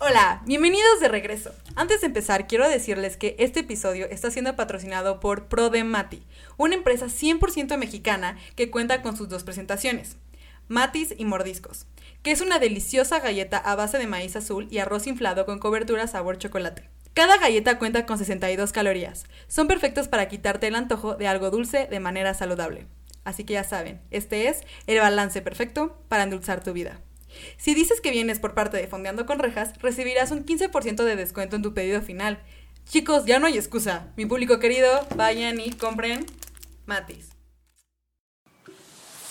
Hola, bienvenidos de regreso. Antes de empezar, quiero decirles que este episodio está siendo patrocinado por Prodemati, una empresa 100% mexicana que cuenta con sus dos presentaciones, Matis y Mordiscos, que es una deliciosa galleta a base de maíz azul y arroz inflado con cobertura sabor chocolate. Cada galleta cuenta con 62 calorías. Son perfectos para quitarte el antojo de algo dulce de manera saludable. Así que ya saben, este es el balance perfecto para endulzar tu vida. Si dices que vienes por parte de Fondeando con Rejas, recibirás un 15% de descuento en tu pedido final. Chicos, ya no hay excusa. Mi público querido, vayan y compren Matis.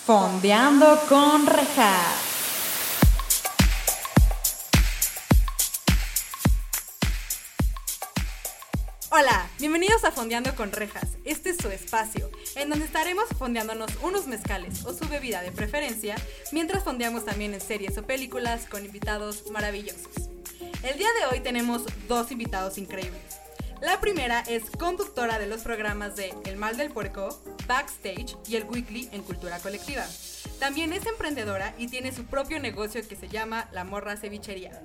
Fondeando con Rejas. Hola, bienvenidos a Fondeando con Rejas. Este es su espacio, en donde estaremos fondeándonos unos mezcales o su bebida de preferencia, mientras fondeamos también en series o películas con invitados maravillosos. El día de hoy tenemos dos invitados increíbles. La primera es conductora de los programas de El Mal del Puerco, Backstage y El Weekly en Cultura Colectiva. También es emprendedora y tiene su propio negocio que se llama La Morra Cevichería.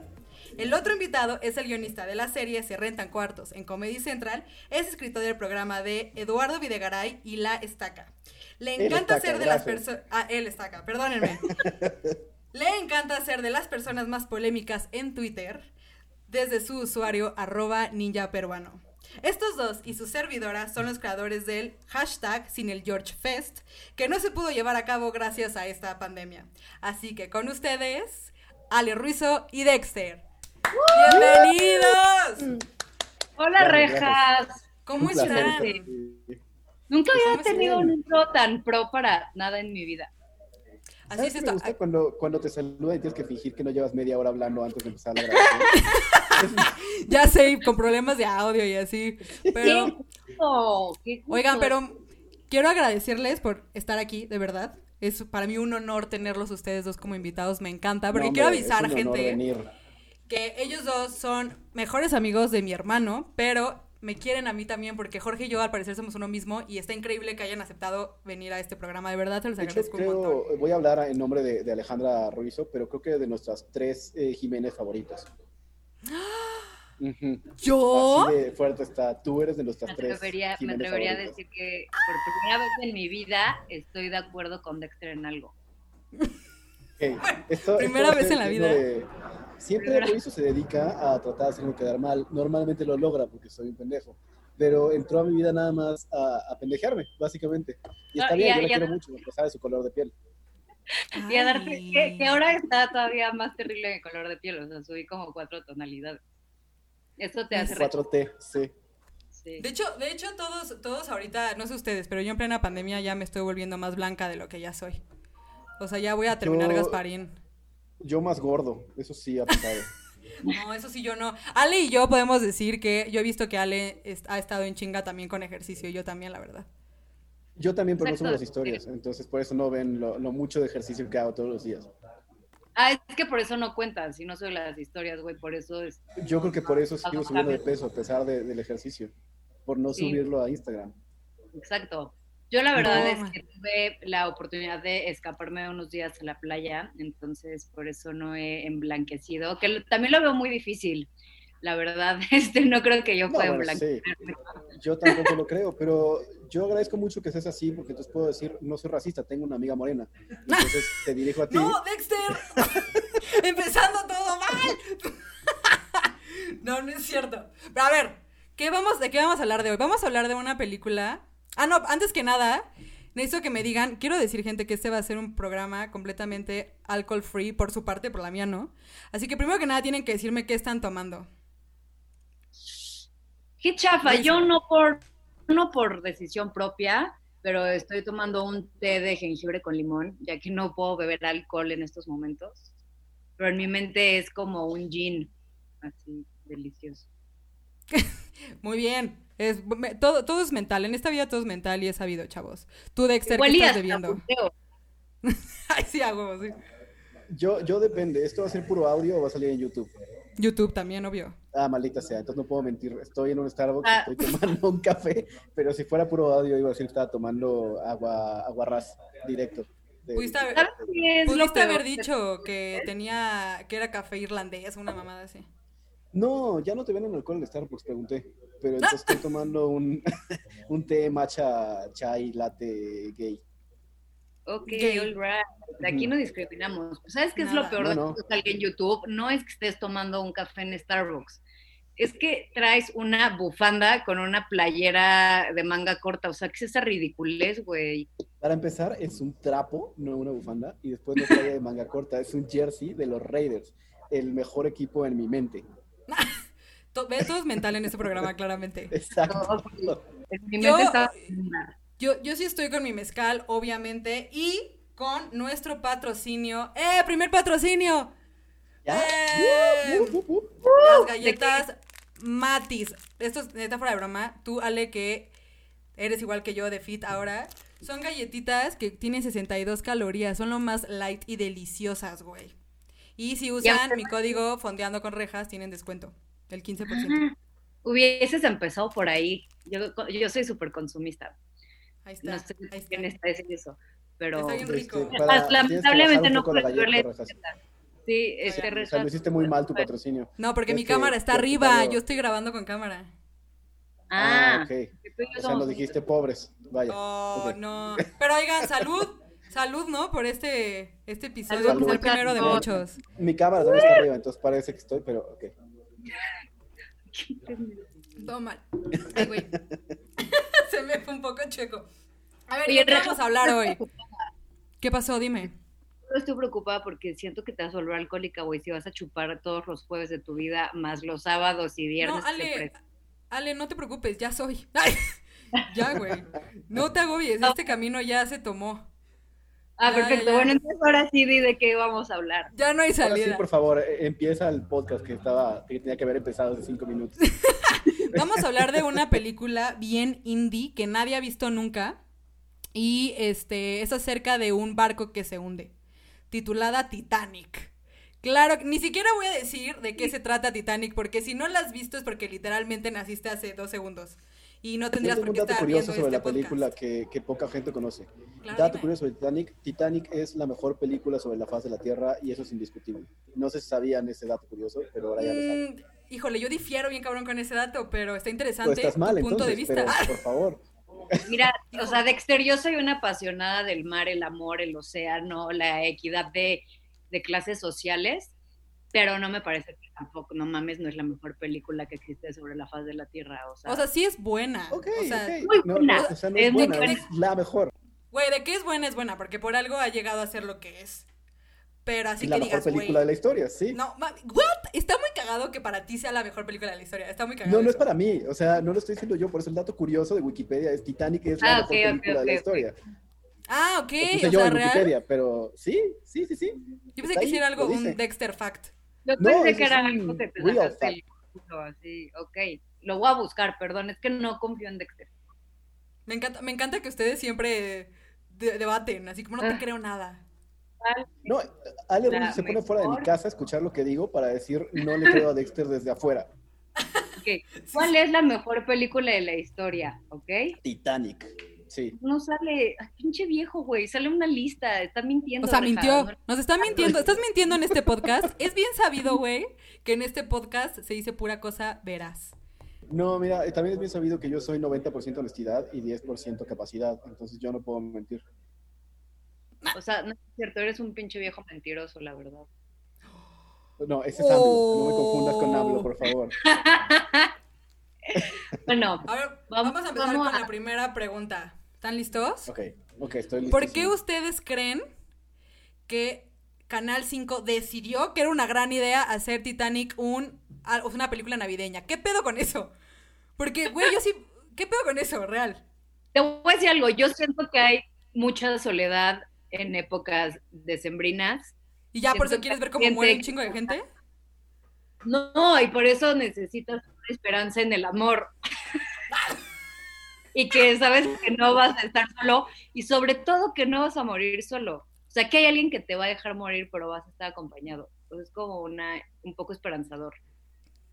El otro invitado es el guionista de la serie Se Rentan Cuartos en Comedy Central, es escritor del programa de Eduardo Videgaray y La Estaca. Le encanta ser de las personas... Ah, él Estaca, perdónenme. Le encanta ser de las personas más polémicas en Twitter desde su usuario arroba ninja peruano. Estos dos y su servidora son los creadores del hashtag sin el George Fest, que no se pudo llevar a cabo gracias a esta pandemia. Así que con ustedes, Ale Ruizo y Dexter. ¡Bienvenidos! Hola, rejas. ¿Cómo están? Nunca había tenido un intro tan pro para nada en mi vida. Así es esto. Me gusta cuando, cuando te saluda y tienes que fingir que no llevas media hora hablando antes de empezar la grabación. ya sé, con problemas de audio y así. Pero. Oigan, pero quiero agradecerles por estar aquí, de verdad. Es para mí un honor tenerlos ustedes dos como invitados, me encanta, porque quiero avisar, gente que ellos dos son mejores amigos de mi hermano, pero me quieren a mí también porque Jorge y yo al parecer somos uno mismo y está increíble que hayan aceptado venir a este programa. De verdad, se los agradezco un montón. Voy a hablar en nombre de, Alejandra Ruizo, pero creo que de nuestras tres eh, Jiménez favoritas. ¿Yo? Así de fuerte está. Tú eres de nuestras tres. me atrevería a decir que por primera vez en mi vida estoy de acuerdo con Dexter en algo. primera vez en la vida. Siempre Ruizo se dedica a tratar de hacerme quedar mal. Normalmente lo logra porque soy un pendejo. Pero entró a mi vida nada más a, pendejearme, básicamente. Y está bien, yo la quiero mucho porque sabe su color de piel. Y a darte que, ahora está todavía más terrible el color de piel, o sea, subí como cuatro tonalidades. Eso te hace... 4T, sí. sí. De hecho, de hecho todos, todos ahorita, no sé ustedes, pero yo en plena pandemia ya me estoy volviendo más blanca de lo que ya soy. O sea, ya voy a terminar Gasparín. Yo más gordo, eso sí ha pasado. no, eso sí yo no. Ale y yo podemos decir que yo he visto que Ale ha estado en chinga también con ejercicio, y yo también, la verdad. Yo también, pero no somos las historias, entonces por eso no ven lo, mucho de ejercicio que hago todos los días. Ah, es que por eso no cuentan, si no soy las historias, güey, por eso es... Yo creo que por eso sigo subiendo de peso, a pesar del ejercicio, por no subirlo a Instagram. Exacto. Yo la verdad es que tuve la oportunidad de escaparme unos días a la playa, entonces por eso no he emblanquecido, que también lo veo muy difícil. La verdad, este, no creo que yo pueda emblanquecer. Yo tampoco lo creo, pero yo agradezco mucho que seas así, porque entonces puedo decir, no soy racista, tengo una amiga morena. Entonces te dirijo a ti. ¡No, Dexter! Empezando todo mal. no, no es cierto. Pero a ver, ¿qué vamos, ¿de qué vamos a hablar de hoy? Vamos a hablar de una película Ah, no, antes que nada, necesito que me digan, quiero decir, gente, que este va a ser un programa completamente alcohol free por su parte, por la mía no. Así que primero que nada tienen que decirme qué están tomando. Qué chafa, yo no por, no por decisión propia, pero estoy tomando un té de jengibre con limón, ya que no puedo beber alcohol en estos momentos. Pero en mi mente es como un gin, así delicioso. Muy bien. Es, todo, todo es mental. En esta vida todo es mental y es sabido, chavos. Tú, Dexter, ¿qué estás debiendo? Ay, sí, hago, sí. Yo, yo depende. ¿Esto va a ser puro audio o va a salir en YouTube? YouTube también, obvio. Ah, maldita sea. Entonces no puedo mentir. Estoy en un Starbucks, ah. estoy tomando un café, pero si fuera puro audio iba a decir que estaba tomando agua, agua ras directo. Pudiste haber, dicho que tenía, que era café irlandés, una mamada así. No, ya no te venden alcohol en Starbucks, pregunté. Pero entonces estoy tomando un, un té matcha chai latte gay. Ok, all right. Aquí no discriminamos. ¿Sabes qué es lo peor de que alguien en YouTube? No es que estés tomando un café en Starbucks. Es que traes una bufanda con una playera de manga corta. O sea, ¿qué es esa ridiculez, güey? Para empezar, es un trapo, no una bufanda. Y después no trae de manga corta. Es un jersey de los Raiders. El mejor equipo en mi mente. Todo es mental en este programa, claramente. Exacto. mi mente está... Yo, yo sí estoy con mi mezcal, obviamente, y con nuestro patrocinio. ¡Eh! ¡Primer patrocinio! ¡Eh! Las galletas Matis. Esto es neta fuera de broma. Tú, Ale, que eres igual que yo de Fit ahora. Son galletitas que tienen 62 calorías. Son lo más light y deliciosas, güey. Y si usan mi código Fondeando con Rejas, tienen descuento. El 15%. Hubieses empezado por ahí. Yo, yo soy súper consumista. Ahí está. No sé ahí está. quién está diciendo eso, pero... Está bien rico. Este, lamentablemente no puedo verle... Sí, este o sea, lo hiciste muy mal tu patrocinio. No, porque mi cámara está arriba, yo estoy grabando con cámara. Ah, ah ok. O sea, lo dijiste pobres, vaya. Oh, no. Pero oigan, salud, salud, ¿no? Por este, este episodio, que es el primero de muchos. Mi cámara también está arriba, entonces parece que estoy, pero ok. Todo mal. Ay, güey. Se me fue un poco checo. A ver, ¿y qué vamos a hablar hoy? ¿Qué pasó? Dime. Yo estoy preocupada porque siento que te vas a volver alcohólica, güey, si vas a chupar todos los jueves de tu vida, más los sábados y viernes. No, Ale, Ale, no te preocupes, ya soy. ya, güey. No te agobies, este camino ya se tomó. Ah, perfecto. Bueno, entonces ahora sí di de qué vamos a hablar. Ya no hay salida. sí, por favor, eh, empieza el podcast que estaba, que tenía que haber empezado hace cinco minutos. vamos a hablar de una película bien indie que nadie ha visto nunca. Y este es acerca de un barco que se hunde. Titulada Titanic. Claro, ni siquiera voy a decir de qué se trata Titanic, porque si no la has visto es porque literalmente naciste hace dos segundos y no tendrías por qué un dato curioso sobre este la película que, que, poca gente conoce. dato curioso sobre Titanic. Titanic es la mejor película sobre la faz de la Tierra y eso es indiscutible. No sé si sabían ese dato curioso, pero ahora ya lo saben. Mm, híjole, yo difiero bien cabrón con ese dato, pero está interesante pues tu punto de vista. por favor. Mira, o sea, Dexter, yo soy una apasionada del mar, el amor, el océano, la equidad de, de clases sociales pero no me parece tampoco, no mames, no es la mejor película que existe sobre la faz de la Tierra, o sea. O sea, sí es buena. Ok, o sea, muy buena. No, o sea, no es, buena, es la mejor. Güey, de qué es buena es buena, porque por algo ha llegado a ser lo que es. Pero así y que la mejor película de la historia, sí. No, ¿what? Está muy cagado que para ti sea la mejor película de la historia. Está muy cagado. No, no es para mí. O sea, no lo estoy diciendo yo. Por eso el dato curioso de Wikipedia es Titanic es la ah, mejor película de la historia. Ah, ok. o yo en Wikipedia, pero sí, sí, sí, sí. Yo pensé que hiciera algo, un Dexter Fact. Yo pensé que era algo que te así, ok. Lo voy a buscar, perdón, es que no confío en Dexter. Me encanta, me encanta que ustedes siempre debaten, así como no te ah. creo nada. No, Ale se pone fuera de mi casa a escuchar lo que digo para decir no le creo a Dexter desde afuera. Okay. ¿Cuál es la mejor película de la historia? ¿Ok? Titanic. No sale, pinche viejo, güey, sale una lista, está mintiendo. O sea, mintió, nos está mintiendo, estás mintiendo en este podcast. Es bien sabido, güey, que en este podcast se dice pura cosa veraz. No, mira, también es bien sabido que yo soy 90% honestidad y 10% capacidad, entonces yo no puedo mentir. O sea, no es cierto, eres un pinche viejo mentiroso, la verdad. No, ese es AMLO, no me confundas con AMLO, por favor. bueno, a ver, vamos, a empezar con la primera pregunta. ¿Están listos? Ok, ok, estoy listo. ¿Por qué ustedes creen que Canal 5 decidió que era una gran idea hacer Titanic un, una película navideña? ¿Qué pedo con eso? Porque, güey, yo sí. ¿Qué pedo con eso, real? Te voy a decir algo. Yo siento que hay mucha soledad en épocas decembrinas. ¿Y ya por eso quieres ver cómo muere un chingo de gente? No, y por eso necesitas esperanza en el amor y que sabes que no vas a estar solo y sobre todo que no vas a morir solo. O sea, que hay alguien que te va a dejar morir, pero vas a estar acompañado. Entonces es como una, un poco esperanzador.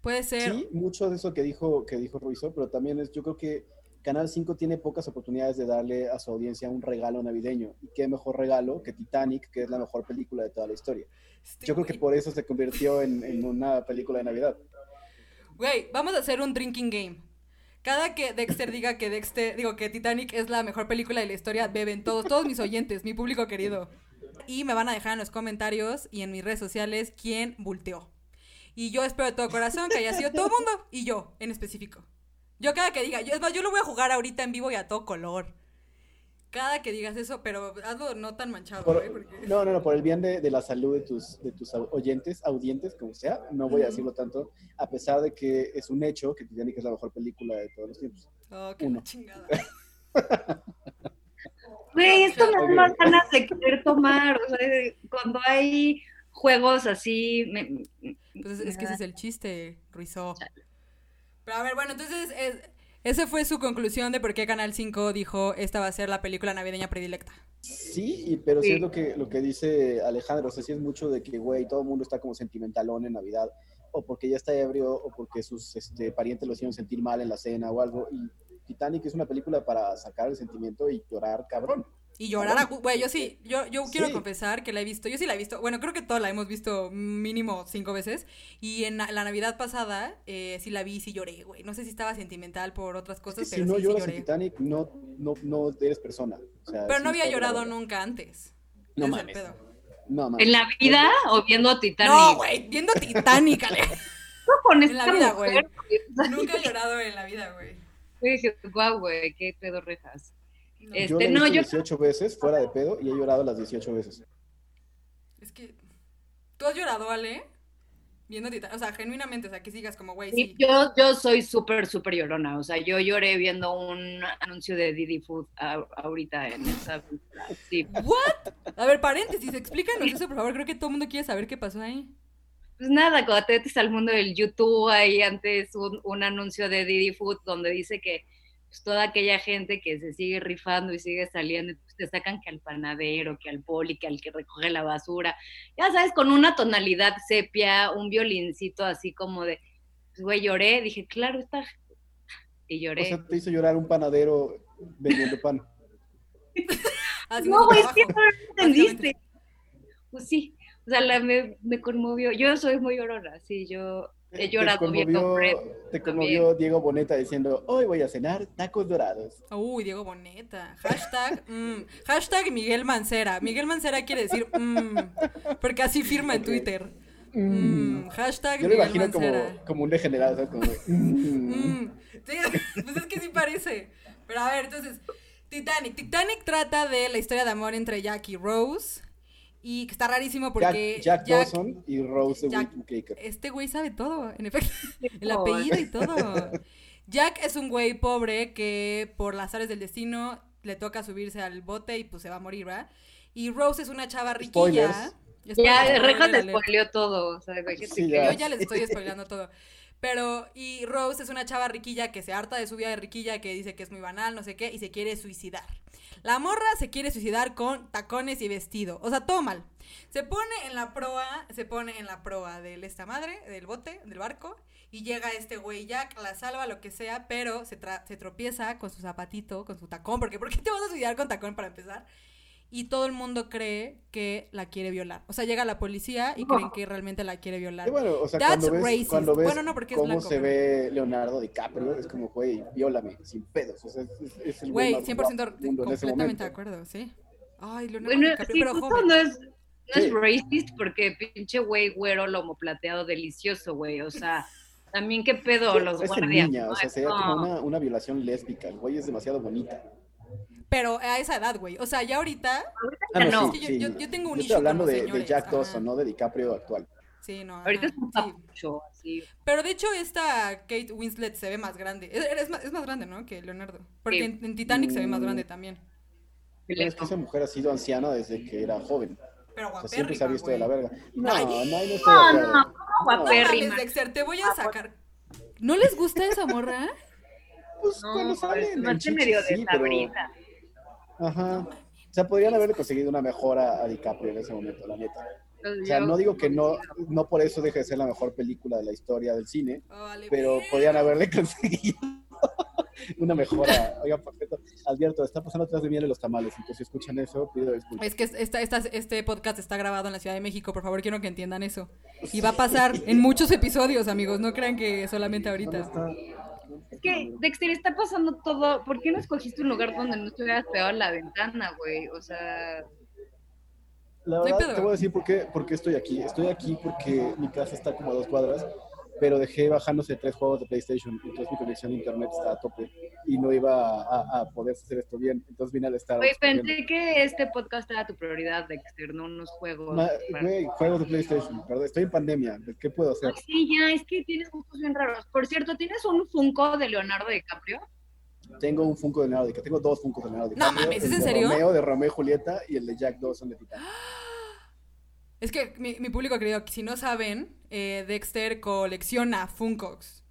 Puede ser. Sí, mucho de eso que dijo, que dijo Ruizo, pero también es, yo creo que Canal 5 tiene pocas oportunidades de darle a su audiencia un regalo navideño. Y qué mejor regalo que Titanic, que es la mejor película de toda la historia. Yo creo que por eso se convirtió en, en una película de Navidad. Güey, vamos a hacer un drinking game. Cada que Dexter diga que Dexter, digo que Titanic es la mejor película de la historia, beben todos, todos mis oyentes, mi público querido. Y me van a dejar en los comentarios y en mis redes sociales quién volteó. Y yo espero de todo corazón que haya sido todo el mundo y yo en específico. Yo cada que diga, yo, es más, yo lo voy a jugar ahorita en vivo y a todo color. Cada que digas eso, pero hazlo no tan manchado, Por- porque- No, no, no, por el bien de, de la salud de tus, de tus oyentes, audientes, como sea, no voy a decirlo tanto, a pesar de que es un hecho que Titanic es la mejor película de todos los tiempos. Oh, qué Uno. chingada. Güey, esto me da más ganas de querer tomar. O sea, cuando hay juegos así. me- Pues es, es que ese es el chiste, Ruizó. Pero a ver, bueno, entonces es- esa fue su conclusión de por qué Canal 5 dijo esta va a ser la película navideña predilecta. Sí, y- pero sí. Sí. es lo que, lo que dice Alejandro, o sea, sí es mucho de que, güey, todo el mundo está como sentimentalón en Navidad, o porque ya está ebrio, o porque sus este, parientes lo hicieron sentir mal en la cena o algo, y Titanic es una película para sacar el sentimiento y llorar cabrón. Y llorar a... Güey, yo sí, yo, yo quiero Sí. confesar que la he visto, yo sí la he visto, bueno, creo que toda la hemos visto mínimo cinco veces, y en la, la Navidad pasada eh, sí la vi y sí lloré, güey. No sé si estaba sentimental por otras Es cosas, que si pero no sí, sí lloras en lloré. Titanic, no, no, no eres persona. O sea, Pero sí no había llorado nunca antes. No mames. pedo. No, mames. ¿En la vida o viendo Titanic? No, güey, viendo Titanic, Ale. No, con En la esta vida, mujer, Nunca he llorado en la vida, güey. güey. Dije, guau, güey, qué pedo rejas. No. Es- Yo la he Este, no, visto yo- 18 veces fuera de pedo y he llorado las 18 veces. Es que. ¿Tú has llorado, Ale? Viendo Titanic. O sea, genuinamente, o sea, que sigas como, güey, sí. yo, yo soy súper, súper llorona. O sea, yo lloré viendo un anuncio de Didi Food a- ahorita en esa. Sí. ¿What? A ver, paréntesis, explícanos eso, por favor. Creo que todo el mundo quiere saber qué pasó ahí. Pues nada, cuando te metes al mundo del YouTube, hay antes un, un anuncio de Didi Food donde dice que pues, toda aquella gente que se sigue rifando y sigue saliendo, pues, te sacan que al panadero, que al poli, que al que recoge la basura. Ya sabes, con una tonalidad sepia, un violincito así como de, pues, güey, lloré. Dije, claro, está. Y lloré. O sea, te hizo llorar un panadero vendiendo pan. No, güey, que no lo entendiste. Pues sí, o sea, la, me, me conmovió. Yo soy muy llorona, sí, yo he llorado te viendo conmovió, te también. conmovió Diego Boneta diciendo, hoy voy a cenar tacos dorados. Uy, Diego Boneta. Hashtag, mm, hashtag Miguel Mancera. Miguel Mancera quiere decir, mm, porque así firma en. Twitter. Mm, hashtag Yo lo Miguel imagino como, Mancera. como un degenerado, ¿sabes? Como, de, mm. Mm, sí, pues es que sí parece. Pero a ver, entonces, Titanic. Titanic trata de la historia de amor entre Jack y Rose. Y que está rarísimo porque Jack, Jack Dawson y Rose Jack- este güey sabe todo, en efecto. El apellido y todo. Jack es un güey pobre que por las áreas del destino le toca subirse al bote y pues se va a morir, ¿verdad? Y Rose es una chava riquilla. Spoilers. Ya, alert. te spoileó todo. O sea, imagínate Sí, que ya. Yo ya les estoy spoilando todo. Pero, y Rose es una chava riquilla que se harta de su vida de riquilla, que dice que es muy banal, no sé qué, y se quiere suicidar. La morra se quiere suicidar con tacones y vestido. O sea, todo mal. Se pone en la proa, se pone en la proa de esta madre, del bote, del barco, y llega este güey Jack, la salva, lo que sea, pero se, tra- se tropieza con su zapatito, con su tacón, porque ¿por qué te vas a suicidar con tacón para empezar? Y todo el mundo cree que la quiere violar. O sea, llega la policía y creen que realmente la quiere violar. Y bueno, o sea, That's cuando ves, racist. cuando ves Bueno, no, porque es cómo blanco, se pero- ve Leonardo DiCaprio, es como, güey, viólame, sin pedos. O sea, es, es- es el Güey, más 100% guapo del mundo completamente de acuerdo, sí. Ay, Leonardo Bueno, DiCaprio, sí, pero justo joven. no es, no es Sí. racist porque pinche güey güero lomo plateado delicioso, güey. O sea, también qué pedo los Es guardias. niña, o sea, sería como una, una violación lésbica. El güey es demasiado bonita. Pero a esa edad, güey. O sea, ya ahorita, Ah, no. Es que yo- yo- yo tengo un Yo issue estoy hablando con los de, de Jack. Dawson, no de DiCaprio actual. sí, no. Ahorita ajá, es un sí. papucho, así. Pero de hecho, esta Kate Winslet se ve más grande. Es, es más, es más grande, ¿no? Que Leonardo. Porque Sí. en, en Titanic se ve más Mm. grande también. Pero es que esa mujer ha sido anciana desde que era joven. Pero O sea, siempre se ha visto de la verga. No, Ay. no, no estoy de No, no, ¿cómo No guapérrima? Dexter, te voy a sacar. ¿No les gusta esa morra? Pues No, cuando salen más en que medio chichis, sí, pero... Ajá. O sea, podrían haberle conseguido una mejora a DiCaprio en ese momento, la neta. O sea, no digo que no, no por eso deje de ser la mejor película de la historia del cine, Oh, vale, pero podrían haberle conseguido una mejora. Oiga, por cierto, advierto, está pasando atrás de mí en los tamales, entonces si escuchan eso, pido disculpas. Es que esta, esta, este podcast está grabado en la Ciudad de México, por favor, quiero que entiendan eso. Y va a pasar en muchos episodios, amigos, no crean que solamente ahorita. Es que, Dexter, está pasando todo. ¿Por qué no escogiste un lugar donde no estuvieras pegado a la ventana, güey? O sea... La verdad, te voy a decir por qué, por qué estoy aquí. Estoy aquí porque mi casa está como a dos cuadras pero dejé bajándose tres juegos de PlayStation, entonces mi conexión a internet está a tope y no iba a, poder hacer esto bien, entonces vine al estar. Oye, pensé que este podcast era tu prioridad, Dexter, no unos juegos. güey, juegos de PlayStation, perdón, estoy en pandemia, ¿qué puedo hacer? sí, ya, es que tienes gustos bien raros. Por cierto, ¿tienes un Funko de Leonardo DiCaprio? Tengo un Funko de Leonardo DiCaprio, tengo dos Funkos de Leonardo DiCaprio. No mames, ¿es en serio? Romeo, de Romeo y Julieta y el de Jack Dawson de Titanic. Es que mi, mi público querido, si no saben, eh, Dexter colecciona Funkos.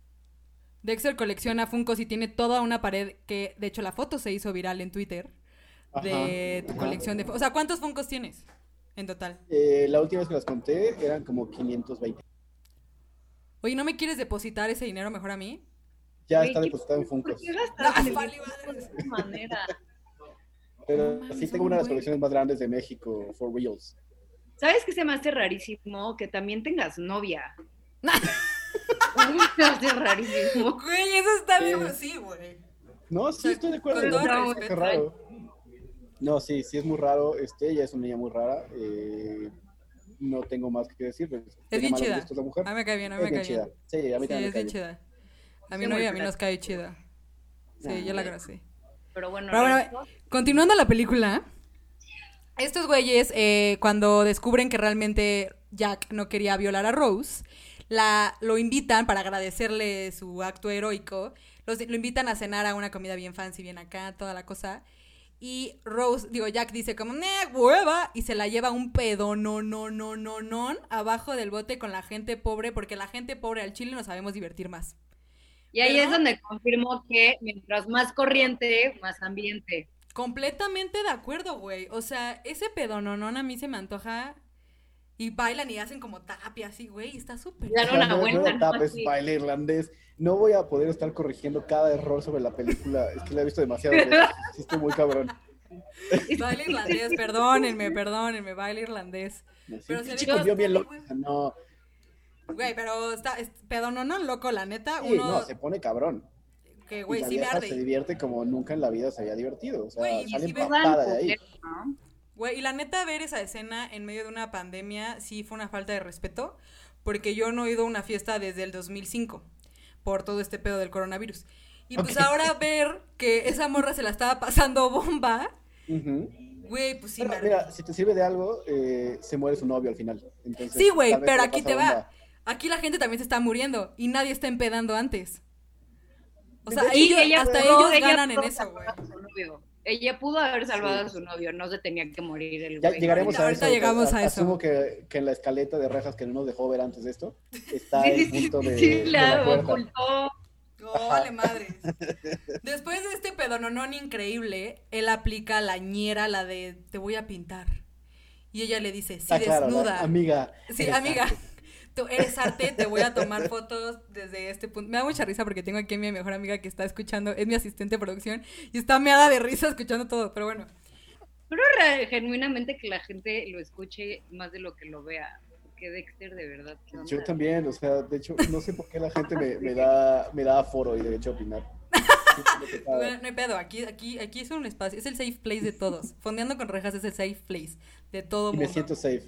Dexter colecciona Funkos y tiene toda una pared que, de hecho, la foto se hizo viral en Twitter de tu colección de... O sea, ¿cuántos Funkos tienes en total? Eh, la última vez que las conté eran como 520. Oye, ¿no me quieres depositar ese dinero mejor a mí? Ya está depositado en Funkos. ¿Por de esta manera? Pero sí tengo una de las colecciones más grandes de México, for reals. ¿Sabes qué se me hace rarísimo? Que también tengas novia. se hace rarísimo. Güey, eso está bien. Sí, güey. No, sí, estoy de acuerdo. es raro. No, sí, sí es muy raro. Este, ella es una niña muy rara. Eh, no tengo más que decir. Pues, es bien chida. A mí me cae bien, a mí me cae bien. Sí, a mí también es bien chida. A mí no y a mí nos cae chida. Sí, yo la creo, sí. Pero bueno, Pero bueno continuando la película, estos güeyes, eh, cuando descubren que realmente Jack no quería violar a Rose, la, lo invitan para agradecerle su acto heroico. Los, lo invitan a cenar a una comida bien fancy, bien acá, toda la cosa. Y Rose, digo, Jack dice como, ¡ne, hueva! Y se la lleva un pedo, no, no, no, no, no, abajo del bote con la gente pobre, porque la gente pobre al chile nos sabemos divertir más. Y ahí es donde confirmo que mientras más corriente, más ambiente. Completamente de acuerdo, güey. O sea, ese pedononón a mí se me antoja. Y bailan y hacen como tapia así, güey. Está súper. Dan una vuelta. No, tapes, baile irlandés. No voy a poder estar corrigiendo cada error sobre la película. Es que la he visto demasiado veces. Sí, estoy muy cabrón. Baile irlandés, perdónenme, perdónenme. Baile irlandés. pero se chico vio bien loco. No. Güey, pero está, es pedononón loco, la neta. Sí, uno... no, se pone cabrón que, güey, sí me arde. se divierte como nunca en la vida se había divertido. O sea, sale de ahí. Güey, y la neta, ver esa escena en medio de una pandemia sí fue una falta de respeto, porque yo no he ido a una fiesta desde el 2005 por todo este pedo del coronavirus. Y pues ahora ver que esa morra se la estaba pasando bomba, güey, pues sí. Pero, mira, si te sirve de algo, eh, se muere su novio al final. sí, güey, pero aquí te va. Aquí la gente también se está muriendo y nadie está empedando antes. O sea, hasta ellos ganan en eso, güey. Ella pudo haber salvado a su novio, no se tenía que morir el güey. Ya llegaremos a eso. llegamos a eso. Asumo que, que, en la escaleta de rejas que no nos dejó ver antes de esto, está el punto de. Sí, la, ocultó. vale madre. Después de este pedononón increíble, él aplica la ñera, la de te voy a pintar. Y ella le dice, sí, desnuda. amiga. Sí, amiga eres arte, te voy a tomar fotos desde este punto. Me da mucha risa porque tengo aquí a mi mejor amiga que está escuchando, es mi asistente de producción y está meada de risa escuchando todo, pero bueno. Pero genuinamente que la gente lo escuche más de lo que lo vea. Que Dexter, de verdad. Yo también, o sea, de hecho, no sé por qué la gente me, da, me da foro y derecho a opinar. bueno, no hay pedo, aquí, aquí, aquí es un espacio, es el safe place de todos. Fondeando con rejas es el safe place de todo mundo. me siento safe.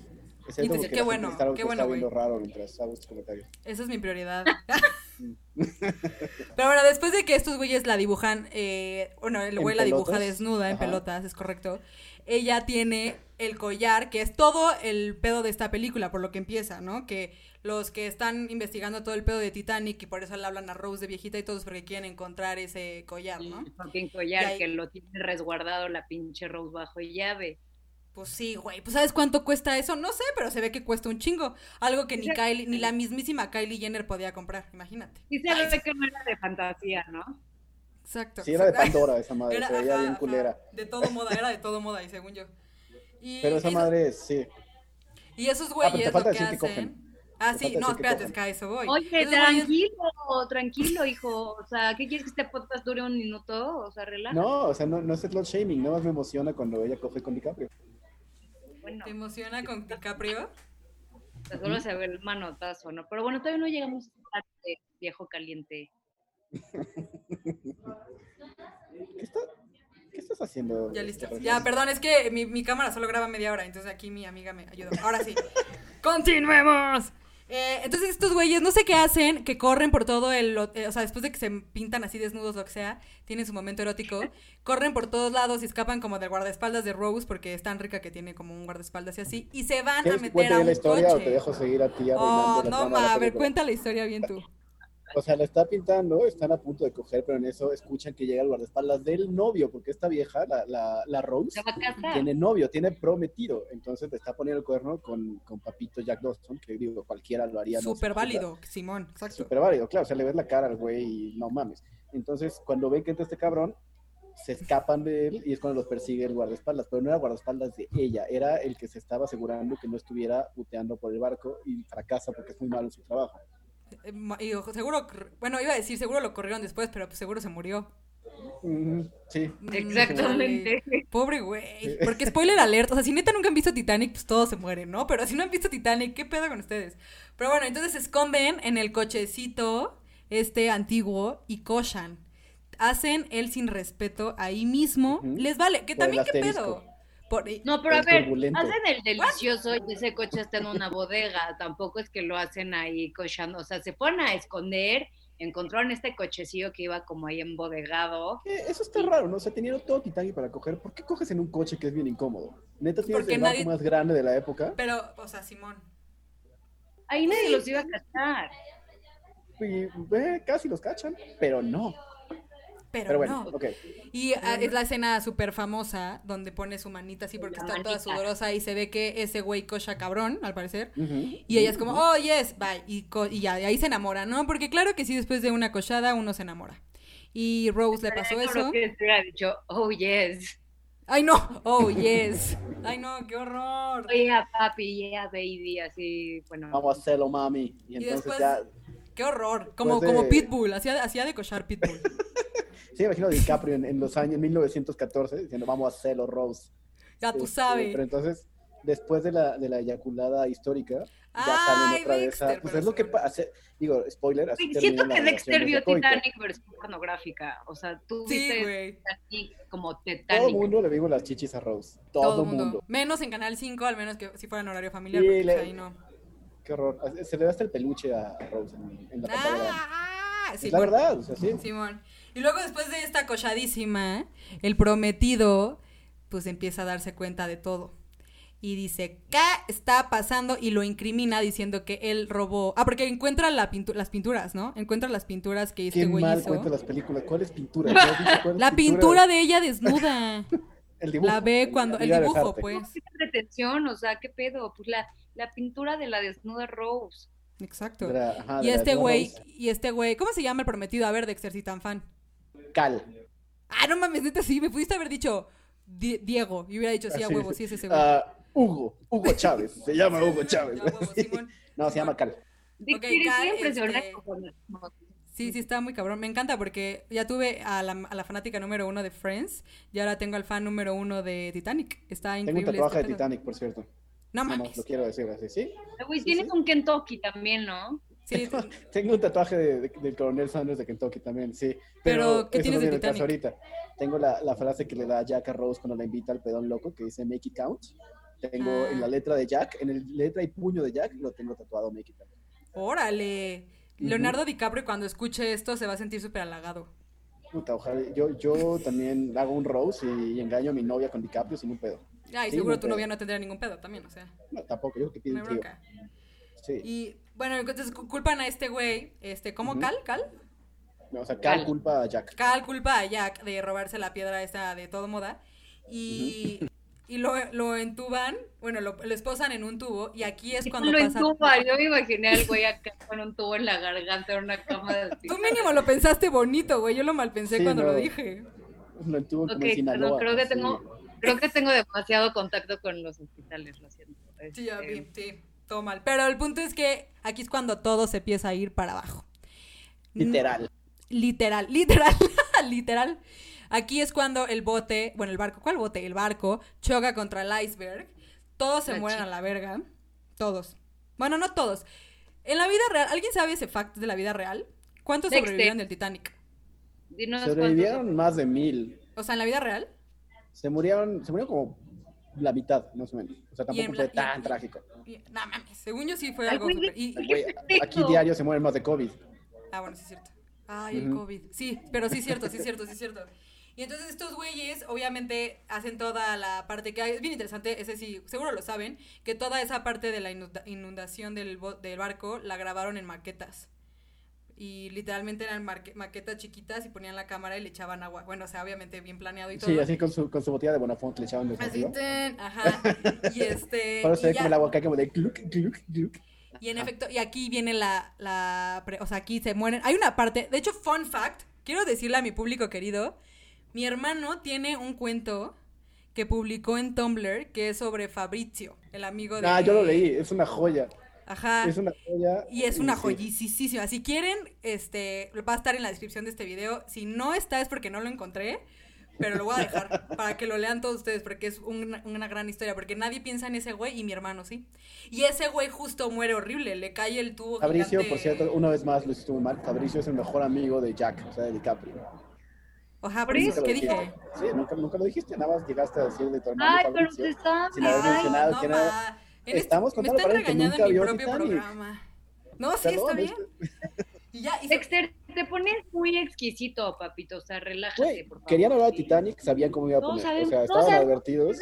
Es qué bueno, qué bueno, güey. raro mientras hago estos comentarios. Esa es mi prioridad. Pero bueno, después de que estos güeyes la dibujan, eh, bueno, el güey la dibuja desnuda en pelotas, es correcto. Ella tiene el collar, que es todo el pedo de esta película, por lo que empieza, ¿no? Que los que están investigando todo el pedo de Titanic y por eso le hablan a Rose de viejita y todos porque quieren encontrar ese collar, ¿no? Porque collar que lo tiene resguardado la pinche Rose bajo llave. Pues sí, güey. Pues ¿sabes cuánto cuesta eso? No sé, pero se ve que cuesta un chingo. Algo que ni Kylie, ni la mismísima Kylie Jenner podía comprar, imagínate. Y se ve que no era de fantasía, ¿no? Exacto. Sí, era de Pandora esa madre, se veía bien culera. de todo moda, era de todo moda, y según yo. pero esa madre, sí. Y esos ah, güeyes lo que hacen... Ah, sí, no, espérate, es que a eso voy. Oye, tranquilo. tranquilo, hijo. O sea, ¿qué quieres que este podcast dure un minuto? O sea, relaja. No, o sea, no, no es el shaming, nada más me emociona cuando ella coge con DiCaprio. Bueno. ¿Te emociona con DiCaprio? Pues solo se ve el manotazo, ¿no? Pero bueno, todavía no llegamos a este viejo caliente. ¿Qué, ¿Qué estás haciendo? Ya listo. Ya, perdón, es que mi, mi cámara solo graba media hora, entonces aquí mi amiga me ayudó. Ahora sí. ¡Continuemos! Eh, entonces estos güeyes no sé qué hacen, que corren por todo el... Eh, o sea, después de que se pintan así desnudos, lo que sea, tienen su momento erótico, corren por todos lados y escapan como del guardaespaldas de Rose, porque es tan rica que tiene como un guardaespaldas y así, y se van a meter a un la historia coche. o te dejo seguir a ti Oh, no, ma, a ver, cuenta la historia bien tú. O sea, la está pintando, están a punto de coger, pero en eso escuchan que llega el guardaespaldas del novio, porque esta vieja, la, la, la Rose, tiene novio, tiene prometido. Entonces le está poniendo el cuerno con, con Papito Jack Dawson, que digo, cualquiera lo haría. Súper válido, Simón, exacto. Súper válido, claro, o sea, le ves la cara al güey y no mames. Entonces, cuando ven que entra este cabrón, se escapan de él y es cuando los persigue el guardaespaldas, pero no era guardaespaldas de ella, era el que se estaba asegurando que no estuviera puteando por el barco y fracasa porque es muy malo en su trabajo. Eh, y seguro, bueno, iba a decir, seguro lo corrieron después, pero pues seguro se murió. Sí. Exactamente. Pobre güey. Porque spoiler alert, o sea, si neta nunca han visto Titanic, pues todos se mueren, ¿no? Pero si no han visto Titanic, ¿qué pedo con ustedes? Pero bueno, entonces se esconden en el cochecito este antiguo y cochan. Hacen el sin respeto ahí mismo. Les vale. Que también, ¿qué pedo? No, pero a ver, hacen el delicioso y ese coche está en una bodega. Tampoco es que lo hacen ahí cochando. O sea, se ponen a esconder. Encontraron este cochecillo que iba como ahí embodegado. Eh, eso está raro, ¿no? O sea, tenían todo Titanic para coger. ¿Por qué coges en un coche que es bien incómodo? Neta, tienes el nadie... más grande de la época. Pero, o sea, Simón. Ahí nadie los iba a cachar. Y, eh, casi los cachan, pero no pero, bueno, no. Y ah, es la escena súper famosa donde pone su manita así porque está toda sudorosa y se ve que ese güey cocha cabrón, al parecer. Y ella es como, oh, yes, bye. Y, y ya, de ahí se enamora, ¿no? Porque claro que sí, después de una cochada uno se enamora. Y Rose le pasó eso. Que dicho, oh, yes. Ay, no, oh, yes. Ay, no, qué horror. Yeah, papi, yeah, baby, así, bueno. Vamos a hacerlo, mami. Y, entonces ya... Qué horror, como, como Pitbull, hacía, hacía de cochar Pitbull. Sí, imagino a DiCaprio en, los años 1914 diciendo, vamos a hacerlo, Rose. Ya tú este, sabes. Pero entonces, después de la, de la eyaculada histórica, ya salen otra vez a, Pues es lo que pasa. Digo, spoiler. Así siento que Dexter vio Titanic versión pornográfica. O sea, tú viste así como Titanic. Todo el mundo le vimos las chichis a Rose. Todo, el mundo. Menos en Canal 5, al menos que si fuera en horario familiar. porque pues ahí no. Qué horror. Se le da hasta el peluche a Rose en, la pantalla. Ah, sí, la verdad, o sea, sí. Simón. Y luego después de esta cochadísima, el prometido pues empieza a darse cuenta de todo. Y dice, ¿qué está pasando? Y lo incrimina diciendo que él robó... Ah, porque encuentra la las pinturas, ¿no? Encuentra las pinturas que este güey mal cuenta las películas. ¿Cuáles pinturas? la pintura de ella desnuda. el dibujo. La ve cuando... El dibujo, pues. O sea, ¿qué pedo? Pues la, la pintura de la desnuda Rose. Exacto. y este güey, y este güey, ¿cómo se llama el prometido? A ver, Dexter, si tan fan. Cal. Ah, no mames, neta, sí, me pudiste haber dicho Diego. Y hubiera dicho, sí, a huevo, sí es ese güey. Uh, Hugo, Hugo Chávez. Se llama Hugo Chávez. No, se llama Cal. Okay, Cal este... Sí, sí, está muy cabrón. Me encanta porque ya tuve a la, a la, fanática número uno de Friends y ahora tengo al fan número uno de Titanic. Está increíble. Tengo un tatuaje de Titanic, por cierto. No mames. lo quiero decir así, ¿sí? Güey, tienes un Kentucky también, ¿no? tengo, un tatuaje de, del coronel Sanders de Kentucky también, sí. Pero, ¿qué tienes de Titanic? ahorita. Tengo la, la, frase que le da Jack a Rose cuando la invita al pedón loco, que dice Make it count. Tengo en la ah. letra de Jack, en el letra y puño de Jack, lo tengo tatuado Make it count. ¡Órale! Leonardo DiCaprio cuando escuche esto se va a sentir súper halagado. Puta, ojalá. Yo, yo también hago un Rose y, engaño a mi novia con DiCaprio sin un pedo. Ah, y seguro tu novia no tendría ningún pedo también, o sea. No, tampoco, yo creo que pide un Sí. Y bueno, entonces culpan a este güey, este, ¿cómo? ¿Cal? ¿Cal? No, o sea, Cal, culpa a Jack. Cal culpa a Jack de robarse la piedra esta de todo moda. Y, y lo, lo, entuban, bueno, lo, lo, esposan en un tubo. Y aquí es cuando lo pasa... entuban, yo me imaginé al güey acá con un tubo en la garganta en una cama de Tú mínimo lo pensaste bonito, güey. Yo lo malpensé cuando lo dije. Lo entuban como en Sinaloa. creo que tengo... Creo que tengo demasiado contacto con los hospitales, lo siento. Sí, ya vi, sí todo mal. Pero el punto es que aquí es cuando todo se empieza a ir para abajo. Literal. Literal, literal, literal. Aquí es cuando el bote, bueno, el barco, ¿cuál bote? El barco choca contra el iceberg. Todos se mueren a la verga. Todos. Bueno, no todos. En la vida real, ¿alguien sabe ese fact de la vida real? ¿Cuántos sobrevivieron del Titanic? Sobrevivieron más de mil. O sea, en la vida real. Se murieron, se murieron como la mitad, más o menos. O sea, tampoco fue tan trágico. no mames, según yo sí fue algo. aquí diario se mueren más de COVID. Ah, bueno, sí es cierto. Ay, el COVID. Sí, pero sí es cierto, sí es cierto, sí es cierto. Y entonces estos güeyes, obviamente, hacen toda la parte que hay. Es bien interesante, ese sí, seguro lo saben, que toda esa parte de la inundación del, del barco la grabaron en maquetas y literalmente eran maquetas chiquitas y ponían la cámara y le echaban agua. Bueno, o sea, obviamente bien planeado y todo. Sí, así con su, con su botella de Bonafont le echaban de Así, ajá. Y este... Para se ve como el agua acá como de gluk, gluk, gluk. Y en efecto, y aquí viene la, la, o sea, aquí se mueren. Hay una parte, de hecho, fun fact, quiero decirle a mi público querido, mi hermano tiene un cuento que publicó en Tumblr que es sobre Fabrizio, el amigo de... Ah, yo lo leí, es una joya. Ajá. Es una joya. Y es una joyísima. Si quieren, este, va a estar en la descripción de este video. Si no está es porque no lo encontré, pero lo voy a dejar para que lo lean todos ustedes porque es una, una, gran historia. Porque nadie piensa en ese güey y mi hermano sí. Y ese güey justo muere horrible, le cae el tubo. Fabricio, por cierto, una vez más lo estuvo mal. Fabricio es el mejor amigo de Jack, o sea, de DiCaprio. Ojalá, ¿qué dije? Sí, nunca, nunca lo dijiste, nada más llegaste a decir de tu hermano. Ay, pero te. Sin haber mencionado que era Estamos contando me están regañando en mi propio programa. No, sí, está bien. Y ya, Dexter, te pones muy exquisito, papito. O sea, relájate, por favor. Querían hablar de Titanic, sabían cómo iba a poner. o sea, estaban advertidos.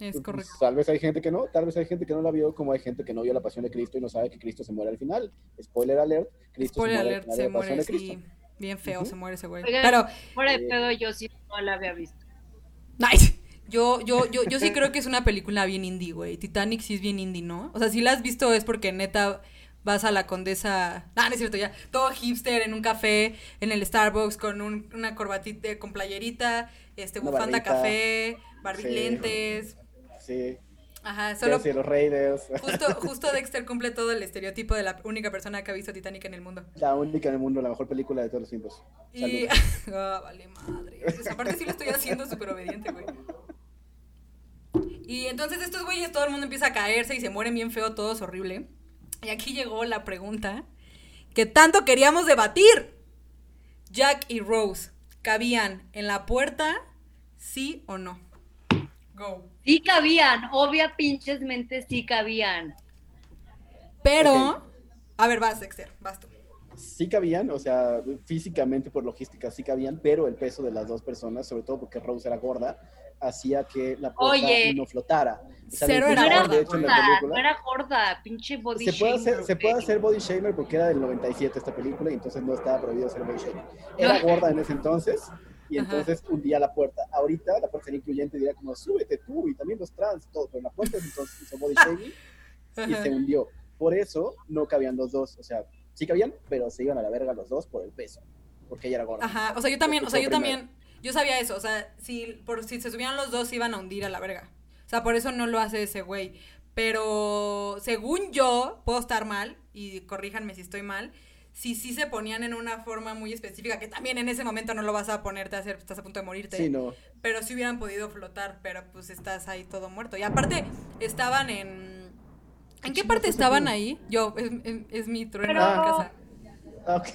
Es pues, correcto. tal vez hay gente que no, tal vez hay gente que no la vio, como hay gente que no vio la pasión de Cristo y no sabe que Cristo se muere al final. Spoiler alert, Cristo Spoiler se muere alert, se muere, sí. Bien feo se muere ese güey. Pero, fuera de pedo, yo sí no la había visto. Nice. Yo, yo, yo, yo sí creo que es una película bien indie, güey. Titanic sí es bien indie, ¿no? O sea, si la has visto es porque neta vas a la condesa. Ah, no es cierto, ya. Todo hipster en un café, en el Starbucks, con una corbatita, con playerita, este, bufanda café, barbilentes. Sí. Ajá, solo. los Raiders. Justo, justo Dexter cumple todo el estereotipo de la única persona que ha visto Titanic en el mundo. La única en el mundo, la mejor película de todos los tiempos. Y. Ah, vale madre. aparte sí lo estoy haciendo súper obediente, güey. Y entonces estos güeyes, todo el mundo empieza a caerse y se mueren bien feo, todos horrible. Y aquí llegó la pregunta que tanto queríamos debatir. Jack y Rose, ¿cabían en la puerta? ¿Sí o no? Go. Sí cabían, obvia pinches mentes sí cabían. Pero, a ver, vas, Dexter, vas tú. Sí cabían, o sea, físicamente por logística sí cabían, pero el peso de las dos personas, sobre todo porque Rose era gorda, hacía que la puerta no flotara. Cero era, gorda, no era gorda, pinche body se puede hacer, Se puede hacer body shamer porque era del 97 esta película y entonces no estaba prohibido hacer body shamer. Era gorda en ese entonces y entonces hundía la puerta. Ahorita la puerta sería incluyente y diría como súbete tú y también los trans y todo, pero la puerta entonces hizo body shaming y se hundió. Por eso no cabían los dos, o sea, sí cabían, pero se iban a la verga los dos por el peso, porque ella era gorda. Ajá, o sea, yo también, o sea, yo también yo sabía eso, o sea, si, por, si se subían los dos, se iban a hundir a la verga. O sea, por eso no lo hace ese güey. Pero según yo, puedo estar mal, y corríjanme si estoy mal, si sí se ponían en una forma muy específica, que también en ese momento no lo vas a ponerte a hacer, estás a punto de morirte. Sí, no. Pero sí hubieran podido flotar, pero pues estás ahí todo muerto. Y aparte, estaban en... ¿En qué parte estaban ahí? Yo, es, mi trueno en casa. Ok.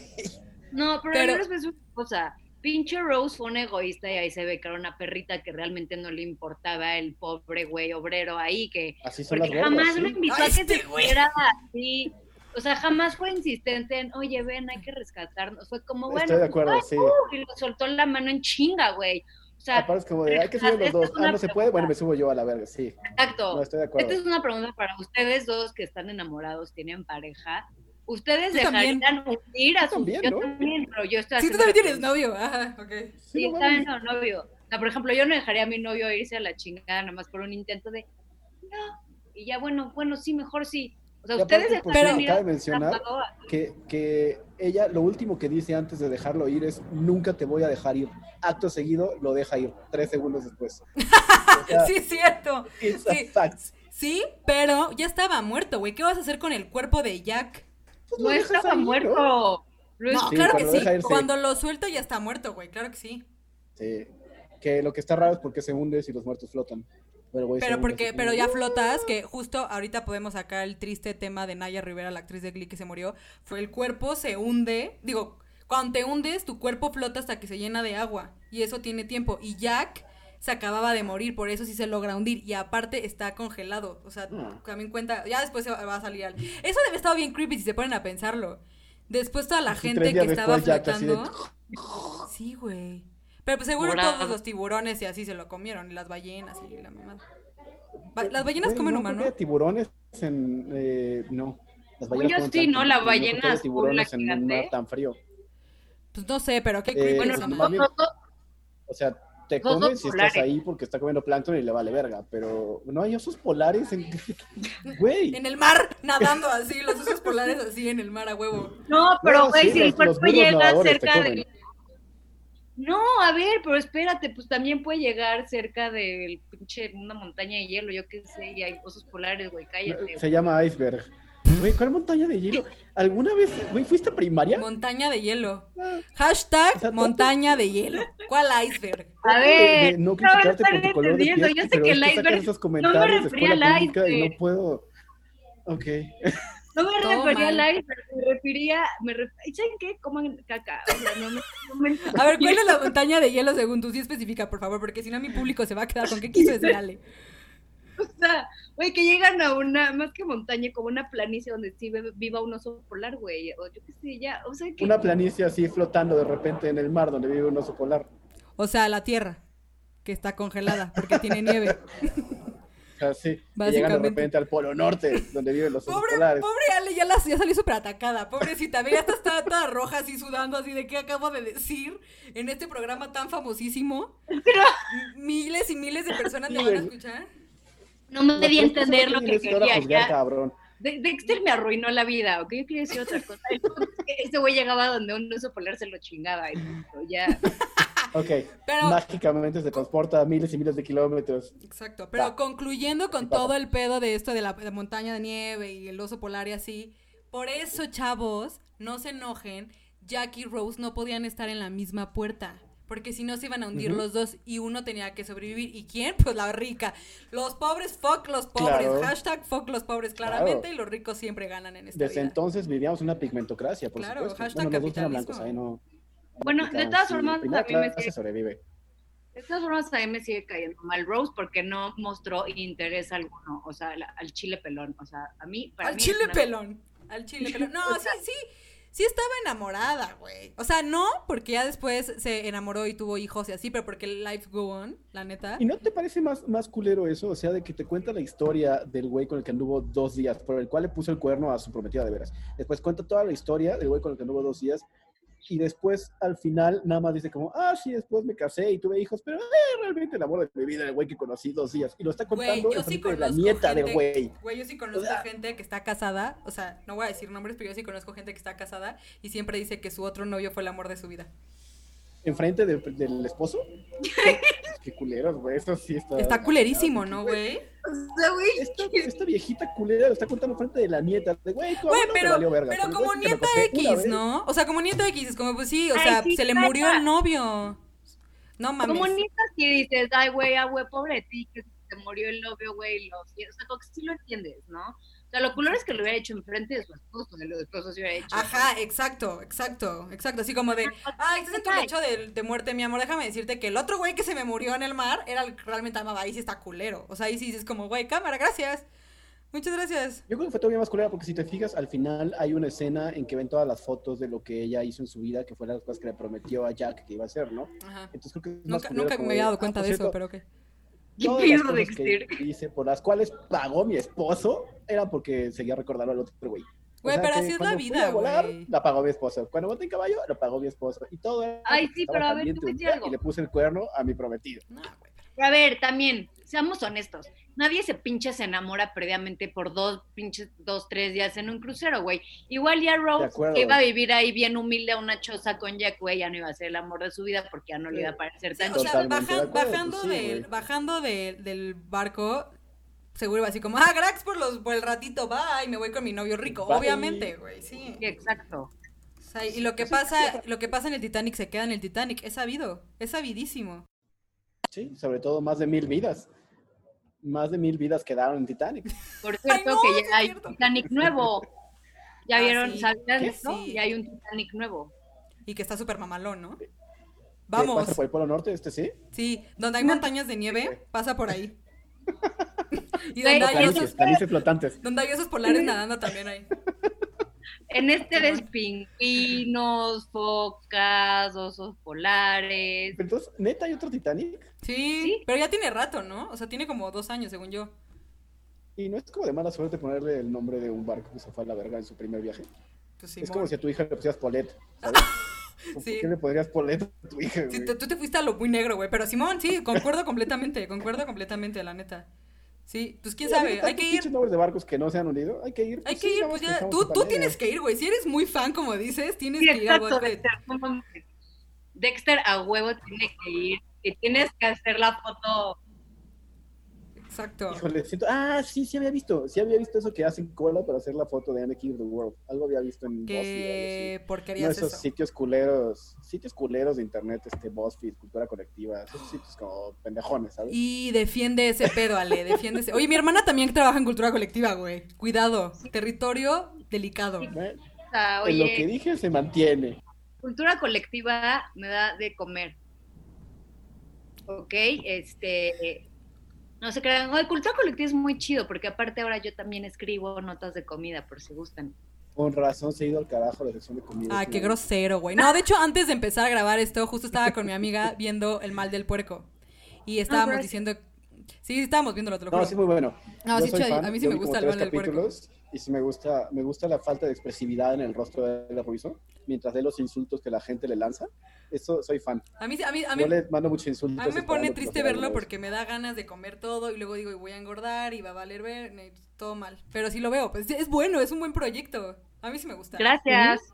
No, pero, pero... yo les una cosa pinche Rose fue un egoísta y ahí se ve que era una perrita que realmente no le importaba el pobre güey obrero ahí que así son porque jamás lo invitó a que este se fuera así o sea jamás fue insistente en oye ven hay que rescatarnos fue como bueno Estoy de acuerdo, sí. y lo soltó en la mano en chinga güey o sea, Aparte es como de, hay que subir los dos. Ah, no se puede, bueno, me subo yo a la verga, sí. Exacto. No, estoy de acuerdo. Esta es una pregunta para ustedes dos que están enamorados, tienen pareja. ¿Ustedes dejarían unir a su... También, yo también, pero yo estoy Sí, tú también tienes novio, ajá, ok. Sí, está bien, no, novio. O sea, por ejemplo, yo no dejaría a mi novio irse a la chingada nada más por un intento de, no, y ya, bueno, bueno, sí, mejor sí. O sea, ustedes dejarían ir cabe mencionar que, que ella lo último que dice antes de dejarlo ir es, nunca te voy a dejar ir. Acto seguido, lo deja ir, tres segundos después. sí, es cierto. Sí. sí, pero ya estaba muerto, güey. ¿Qué vas a hacer con el cuerpo de Jack? Pues no estaba muerto. No, claro que sí. Cuando lo suelto ya está muerto, güey. Claro que sí. Sí. Que lo que está raro es porque se hunde si los muertos flotan. Pero, porque, pero ya flotas, que justo ahorita podemos sacar el triste tema de Naya Rivera, la actriz de Glee que se murió. Fue el cuerpo se hunde. Digo, cuando te hundes, tu cuerpo flota hasta que se llena de agua. Y eso tiene tiempo. Y Jack se acababa de morir, por eso sí se logra hundir. Y aparte está congelado. O sea, ah. también cuenta. Ya después se va a salir al... Eso debe estar bien creepy si se ponen a pensarlo. Después toda la gente que estaba flotando. Sí, güey. Pero pues seguro todos los tiburones y así se lo comieron, y las ballenas y la mamada. ¿Las ballenas comen humanos? tiburones en... Eh, no. Las ballenas Yo sí, ¿no? La ballena tiburones en un mar tan frío. Pues no sé, pero qué eh, bueno, O sea, te comes si estás ahí porque está comiendo plancton y le vale verga, pero no hay osos polares en güey. En el mar nadando así, los osos polares así en el mar a huevo. No, pero güey, si el cuerpo llega cerca de no, a ver, pero espérate, pues también puede llegar cerca del pinche una montaña de hielo, yo qué sé, y hay osos polares, güey, cállate. Se llama iceberg. Güey, ¿cuál montaña de hielo? ¿Alguna vez, güey, fuiste a primaria? Montaña de hielo. Hashtag montaña de hielo. ¿Cuál iceberg? A ver, no criticarte por tu color de piel, yo sé que el iceberg esos comentarios no me refería al iceberg. Y no puedo. Ok. No me refería al iceberg, me refería, me ref... ¿saben qué? Coman caca. O sea, no me, A ver, ¿cuál es la montaña de hielo según tú? Sí especifica, por favor, porque si no mi público se va a quedar con qué quiso decir Ale. O sea, güey, que llegan a una, más que montaña, como una planicie donde sí viva un oso polar, güey, o yo qué sé, ya, o sea que... Una planicie así flotando de repente en el mar donde vive un oso polar. O sea, la tierra, que está congelada porque tiene nieve. O sea, sí, llegan de repente al polo norte, donde viven los osos pobre, polares. Pobre Ale, ya, la, ya salió súper atacada, pobrecita, ya está, está toda roja así sudando así de qué acabo de decir en este programa tan famosísimo. Miles y miles de personas me van a escuchar. No me di a entender lo que quería. Ya. Dexter me arruinó la vida, ¿ok? Yo quería decir otra cosa. Este güey llegaba donde un oso polar se lo chingaba. Y ya. Ok, pero, mágicamente se transporta miles y miles de kilómetros. Exacto, pero concluyendo con todo el pedo de esto de la montaña de nieve y el oso polar y así, por eso, chavos, no se enojen, Jack y Rose no podían estar en la misma puerta porque si no se iban a hundir los dos y uno tenía que sobrevivir. ¿Y quién? Pues la rica. Los pobres, fuck los pobres. Hashtag fuck los pobres, claramente, y los ricos siempre ganan en esta Desde entonces vivíamos una pigmentocracia, por claro, supuesto. Hashtag bueno, capitalismo. Bueno, de todas formas, a mí me sigue... sobrevive. De todas formas, a mí me sigue cayendo mal Rose porque no mostró interés alguno, o sea, al chile pelón, o sea, a mí, para al chile pelón, al chile pelón. No, sí, sí, sí estaba enamorada, güey. O sea, no porque ya después se enamoró y tuvo hijos y así, pero porque life go on, la neta. ¿Y no te parece más, más culero eso? O sea, de que te cuenta la historia del güey con el que anduvo dos días, por el cual le puso el cuerno a su prometida de veras. Después cuenta toda la historia del güey con el que anduvo dos días y después al final nada más dice como, ah, sí, después me casé y tuve hijos, pero eh, realmente el amor de mi vida el güey que conocí dos días. Y lo está contando güey, yo sí de la nieta del güey. Güey, yo sí conozco gente que está casada, o sea, no voy a decir nombres, pero yo sí conozco gente que está casada y siempre dice que su otro novio fue el amor de su vida enfrente de, del esposo. Qué culeros, güey. Esto sí está. Está culerísimo, ¿no, güey? Esta, esta, viejita culera lo está contando enfrente de la nieta. De, güey, güey, pero, valió verga? pero como nieta X, ¿no? O sea, como nieta X, es como, pues sí, o sea, se le murió el novio. No mames. Como nieta sí dices, ay, güey, ah, güey, pobre de ti, que se murió el novio, güey. O sea, como que sí lo entiendes, ¿no? Sea, lo culero es que lo hubiera hecho enfrente de su esposo, de lo de esposo se hubiera hecho. Ajá, exacto, exacto, exacto. Así como de, ay, estás en tu lecho de, de, muerte, mi amor, déjame decirte que el otro güey que se me murió en el mar era el que realmente amaba. Ahí sí está culero. O sea, ahí sí dices como, güey, cámara, gracias. Muchas gracias. Yo creo que fue todavía más culera porque si te fijas, al final hay una escena en que ven todas las fotos de lo que ella hizo en su vida, que fue las cosas que le prometió a Jack que iba a hacer, ¿no? Ajá. Entonces creo que nunca, nunca me había dado ah, cuenta de eso, pero qué. Todas las cosas que dice, por las cuales pagó mi esposo, era porque seguía recordando al otro güey. Güey, pero así es la vida, güey. La pagó mi esposo. Cuando monté en caballo, lo pagó mi esposo. Y todo Ay, sí, pero a ver, tú me algo. Y le puse el cuerno a mi prometido. No, güey. A ver, también, seamos honestos nadie se pinche se enamora previamente por dos pinches, dos, tres días en un crucero, güey. Igual ya Rose, que iba a vivir ahí bien humilde a una choza con Jack, güey, ya no iba a ser el amor de su vida porque ya no le iba a parecer tan O sea, bajando, del, bajando del barco, seguro iba así como, ah, Grax por, los, por el ratito, bye, me voy con mi novio rico. Obviamente, güey, sí. Exacto. y lo que pasa, lo que pasa en el Titanic se queda en el Titanic, es sabido, es sabidísimo. Sí, sobre todo más de mil vidas. Más de mil vidas quedaron en Titanic. Por cierto, que ya hay Titanic nuevo. ¿Ya ah, vieron? ¿Sabían eso? Ya hay un Titanic nuevo. Y que está súper mamalón, ¿no? Vamos. ¿Pasa por el Polo Norte este sí? Sí, donde hay montañas de nieve, pasa por ahí. y donde hay, esos, flotantes. donde hay esos polares nadando también ahí. En este ves pingüinos, focas, osos polares. Entonces, ¿neta hay otro Titanic? Sí, pero ya tiene rato, ¿no? O sea, tiene como dos años, según yo. ¿Y no es como de mala suerte ponerle el nombre de un barco que se fue a la verga en su primer viaje? Pues es como si a tu hija le pusieras Polet, ¿sabes? Sí. qué le podrías Polet a tu hija, Sí, tú te fuiste a lo muy negro, güey. Pero Simón, sí, concuerdo completamente, concuerdo completamente, la neta. Sí, pues quién sabe, hay que ir. nombres de barcos que no se han unido, hay que ir. hay pues que ir, pues ya. Tú, tú tienes que ir, güey. Si eres muy fan, como dices, tienes que ir a Dexter, Dexter a huevo tiene que ir. Y tienes que hacer la foto Exacto. Híjole, siento, ah, sí, sí había visto, sí había visto eso que hacen cola para hacer la foto de Anakin of the World. Algo había visto en ¿Qué porquerías no, esos sitios culeros, sitios culeros de internet, este BuzzFeed, cultura colectiva, esos sitios como pendejones, ¿sabes? Y defiende ese pedo, Ale, defiende ese. Oye, mi hermana también trabaja en cultura colectiva, güey. Cuidado, territorio delicado. en lo que dije se mantiene. Cultura colectiva me da de comer. Ok, este no se crean, el cultura colectiva es muy chido, porque aparte ahora yo también escribo notas de comida, por si gustan. Con razón se ha ido al carajo la sección de comida. Ah, qué grosero, güey. No, de hecho, antes de empezar a grabar esto, justo estaba con mi amiga viendo El mal del puerco. Y estábamos diciendo... Sí, estábamos viendo lo otro. No, sí, muy bueno. No, sí, a mí sí me gusta El mal del puerco. Y sí me gusta, me gusta la falta de expresividad en el rostro de la Ruizo, mientras de los insultos que la gente le lanza. Eso soy fan. A mí, a mí, a mí, Yo le mando muchos insultos. A mí me pone triste verlo porque me da ganas de comer todo y luego digo, voy a engordar y va a valer ver, todo mal. Pero sí lo veo, pues es bueno, es un buen proyecto. A mí sí me gusta. Gracias.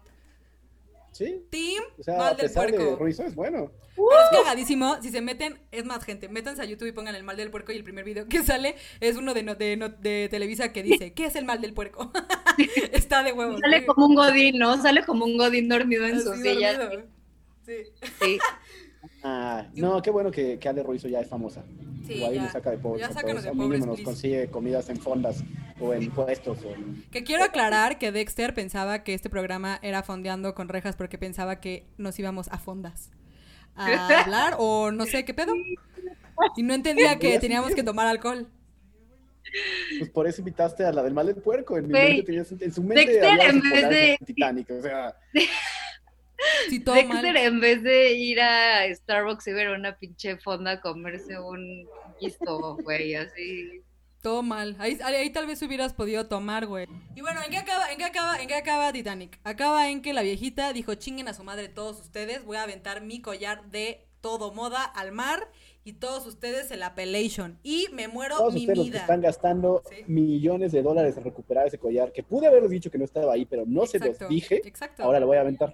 Sí. Team o sea, mal del puerco. Ruizo es bueno. Pero es cagadísimo. Si se meten, es más gente. Métanse a YouTube y pongan el mal del puerco y el primer video que sale es uno de, de, de Televisa que dice, ¿qué es el mal del puerco? Está de huevo. Sale como un godín, ¿no? Sale como un godín dormido en su silla. Sí. Ah, no, qué bueno que, que Ale Ruizo ya es famosa. Sí, ahí ya, saca de pobres. Ya de pobres, mínimo nos consigue comidas en fondas o en puestos. Que quiero aclarar que Dexter pensaba que este programa era fondeando con rejas porque pensaba que nos íbamos a fondas a hablar o no sé qué pedo. Y no entendía que teníamos que tomar alcohol. Pues por eso invitaste a la del mal del puerco. En, mi mente tenías, en su mente Dexter en vez de... Titanic, o sea... Sí, todo Dexter, en vez de ir a Starbucks y ver una pinche fonda a comerse un guisto, güey, así. Todo mal. Ahí, ahí, tal vez hubieras podido tomar, güey. Y bueno, ¿en qué, acaba, en, qué acaba, ¿en qué acaba Titanic? Acaba en que la viejita dijo, chinguen a su madre todos ustedes, voy a aventar mi collar de todo moda al mar y todos ustedes el Appellation. Y me muero todos mi ustedes vida. están gastando millones de dólares en recuperar ese collar, que pude haber dicho que no estaba ahí, pero no se los dije. Exacto. Ahora lo voy a aventar.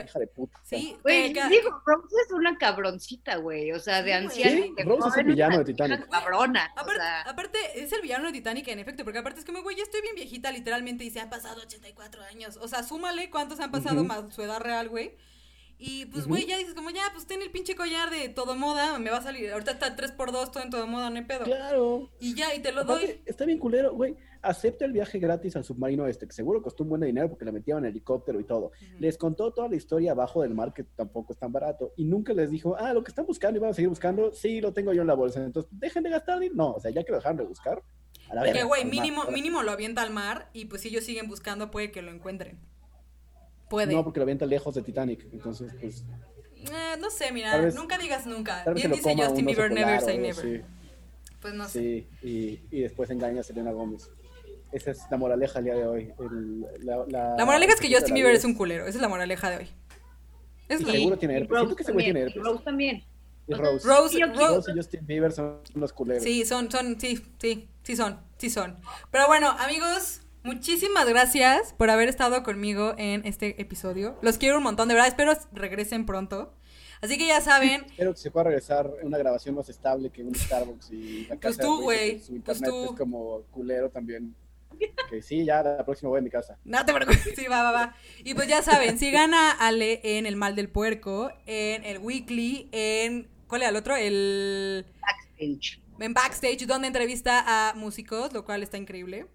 Hija de puta. Sí, güey, digo, Rose es una cabroncita, güey, o sea, de anciana. Sí, Rose es el villano de Titanic. cabrona. Aparte, es el villano de Titanic, en efecto, porque aparte es como, güey, ya estoy bien viejita, literalmente, y se han pasado 84 años. O sea, súmale cuántos han pasado más su edad real, güey. Y pues, güey, ya dices como, ya, pues ten el pinche collar de todo moda, me va a salir. Ahorita está 3x2, todo en todo moda, no hay pedo. Claro. Y ya, y te lo doy. Está bien culero, güey. Acepta el viaje gratis al submarino este, que seguro costó un buen dinero porque le metían en helicóptero y todo. Les contó toda la historia abajo del mar, que tampoco es tan barato. Y nunca les dijo, ah, lo que están buscando y van a seguir buscando, sí, lo tengo yo en la bolsa. Entonces, dejen de gastar. No, o sea, ya que lo dejaron de buscar. A que, güey, mínimo, mínimo lo avienta al mar y pues si ellos siguen buscando, puede que lo encuentren. Puede. No, porque lo avienta lejos de Titanic. Entonces, pues eh, no sé, mira, nunca digas nunca. Bien dice Justin Bieber, never say never. Pues no sé. Sí, y, y después engaña a Selena Gómez. Esa es la moraleja el día de hoy. la, la, moraleja es que Justin Bieber es un culero. Esa es la moraleja de hoy. Es seguro tiene herpes. Siento que seguro tiene herpes. Rose también. Y Rose. Rose, Rose, y Justin Bieber son los culeros. Sí, son, son, sí, sí, sí son, sí son. Pero bueno, amigos, muchísimas gracias por haber estado conmigo en este episodio. Los quiero un montón, de verdad. Espero regresen pronto. Así que ya saben. Espero que se pueda regresar una grabación más estable que un Starbucks y la pues casa. Pues tú, güey. Su pues internet es como culero también. Que sí, ya la próxima voy a mi casa. No te preocupes, sí, va, va, va. Y pues ya saben, sigan a Ale en El Mal del Puerco, en el Weekly, en. ¿Cuál era el otro? El. Backstage. En Backstage, donde entrevista a músicos, lo cual está increíble.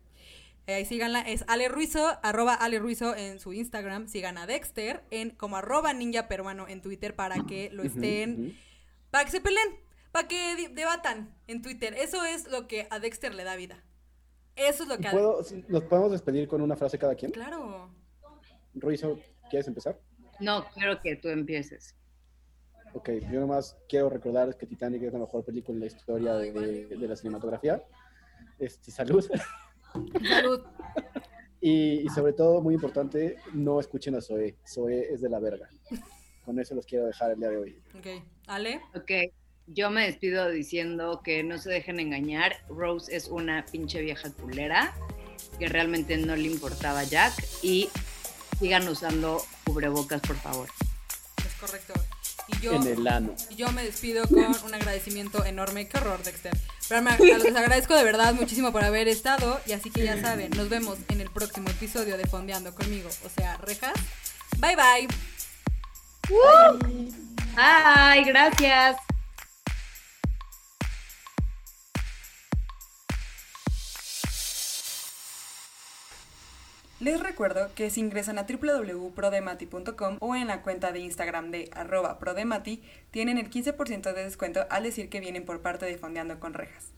Eh, ahí síganla, es Ale Ruizo, arroba Ale Ruizo en su Instagram. Sigan a Dexter en como arroba ninja peruano en Twitter para que lo estén, para que se peleen, para que debatan en Twitter. Eso es lo que a Dexter le da vida. Eso es lo que... ¿Puedo, ¿Nos podemos despedir con una frase cada quien? Claro. Ruizo, ¿quieres empezar? No, quiero que tú empieces. Ok, yo nomás quiero recordar que Titanic es la mejor película en la historia de, de la cinematografía. Este, salud. Salud. Y, sobre todo, muy importante, no escuchen a Zoe. Zoe es de la verga. Con eso los quiero dejar el día de hoy. Ok. ¿Ale? Ok. Yo me despido diciendo que no se dejen engañar. Rose es una pinche vieja culera que realmente no le importaba Jack. Y sigan usando cubrebocas, por favor. Es correcto. Y yo, en el ano. Yo me despido con un agradecimiento enorme. Qué horror, Dexter. Pero les agradezco de verdad muchísimo por haber estado. Y así que ya saben, nos vemos en el próximo episodio de Fondeando conmigo. O sea, rejas. Bye bye. Bye, gracias. Les recuerdo que si ingresan a www.prodemati.com o en la cuenta de Instagram de arroba prodemati, tienen el 15% de descuento al decir que vienen por parte de Fondeando con Rejas.